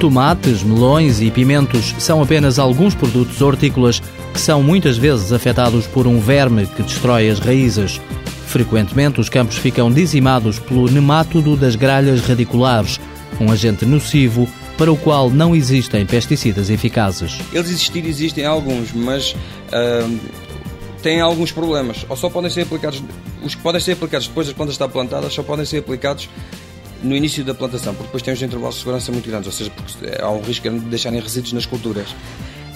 Tomates, melões e pimentos são apenas alguns produtos hortícolas que são muitas vezes afetados por um verme que destrói as raízes. Frequentemente, os campos ficam dizimados pelo nemátodo das gralhas radiculares, um agente nocivo para o qual não existem pesticidas eficazes. Eles existir existem alguns, mas uh, têm alguns problemas. Ou só podem ser aplicados, os que podem ser aplicados depois das plantas estar plantadas, só podem ser aplicados no início da plantação, porque depois tem uns intervalos de segurança muito grandes, ou seja, porque há um risco de deixarem resíduos nas culturas.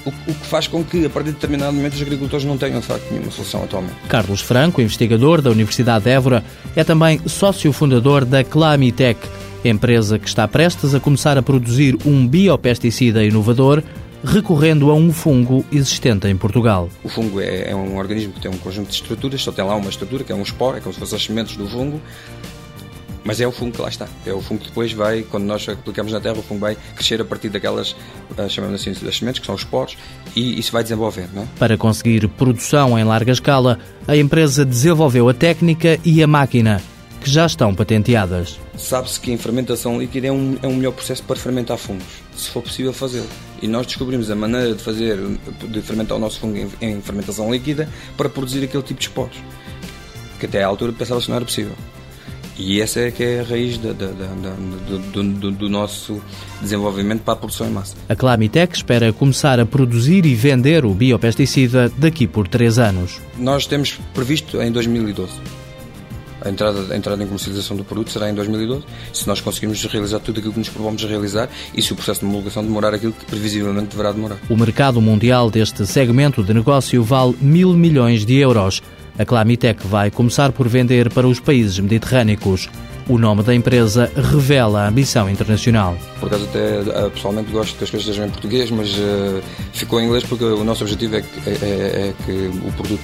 O, o que faz com que, a partir de determinado momento, os agricultores não tenham, de facto, nenhuma solução atualmente. Carlos Franco, investigador da Universidade de Évora, é também sócio fundador da Clamitec, empresa que está prestes a começar a produzir um biopesticida inovador recorrendo a um fungo existente em Portugal. O fungo é, é, um organismo que tem um conjunto de estruturas, só tem lá uma estrutura que é um esporo, é como se fossem as sementes do fungo, mas é o fungo que lá está. É o fungo que depois vai, quando nós aplicamos na terra, o fungo vai crescer a partir daquelas, eh, chamamos assim, das sementes, que são os poros, e isso vai desenvolver. Não é? Para conseguir produção em larga escala, a empresa desenvolveu a técnica e a máquina, que já estão patenteadas. Sabe-se que a fermentação líquida é um, é um melhor processo para fermentar fungos, se for possível fazê-lo. E nós descobrimos a maneira de fazer, de fermentar o nosso fungo em, em fermentação líquida para produzir aquele tipo de esporos, que até à altura pensava-se não era possível. E essa é que é a raiz da, da, da, do, do, do, nosso desenvolvimento para a produção em massa. A Clamitec espera começar a produzir e vender o biopesticida daqui por três anos. Nós temos previsto em 2012. A entrada, a entrada em comercialização do produto será em 2012, se nós conseguirmos realizar tudo aquilo que nos propomos realizar e se o processo de homologação demorar aquilo que previsivelmente deverá demorar. O mercado mundial deste segmento de negócio vale mil milhões de euros. A Clamitec vai começar por vender para os países mediterrâneos. O nome da empresa revela a ambição internacional. Por acaso, até eh, pessoalmente gosto que as coisas sejam em português, mas uh, ficou em inglês porque o nosso objetivo é que, é, é, é que o produto,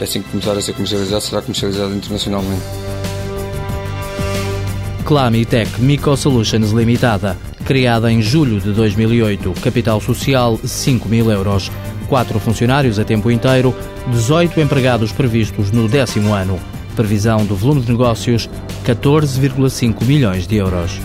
assim que começar a ser comercializado, será comercializado internacionalmente. Clamitec Mico Solutions Limitada, criada em julho de 2008, capital social 5 mil euros quatro funcionários a tempo inteiro, 18 empregados previstos no décimo ano. Previsão do volume de negócios: 14,5 milhões de euros.